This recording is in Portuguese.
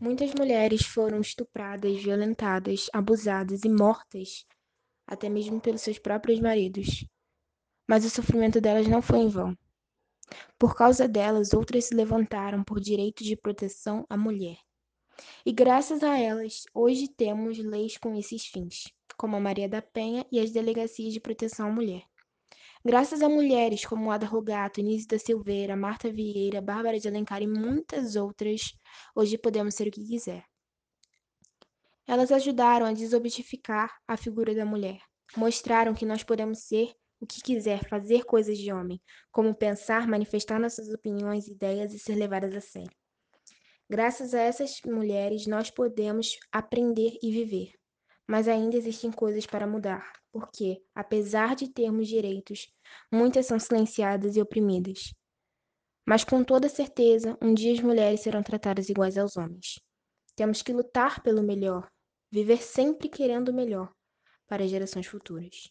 Muitas mulheres foram estupradas, violentadas, abusadas e mortas, até mesmo pelos seus próprios maridos. Mas o sofrimento delas não foi em vão. Por causa delas, outras se levantaram por direito de proteção à mulher. E graças a elas, hoje temos leis com esses fins, como a Maria da Penha e as delegacias de proteção à mulher. Graças a mulheres como Ada Rogato, Inês da Silveira, Marta Vieira, Bárbara de Alencar e muitas outras, hoje podemos ser o que quiser. Elas ajudaram a desobjetificar a figura da mulher. Mostraram que nós podemos ser o que quiser, fazer coisas de homem, como pensar, manifestar nossas opiniões, ideias e ser levadas a sério. Graças a essas mulheres, nós podemos aprender e viver. Mas ainda existem coisas para mudar, porque, apesar de termos direitos, muitas são silenciadas e oprimidas. Mas com toda certeza, um dia as mulheres serão tratadas iguais aos homens. Temos que lutar pelo melhor, viver sempre querendo o melhor para gerações futuras.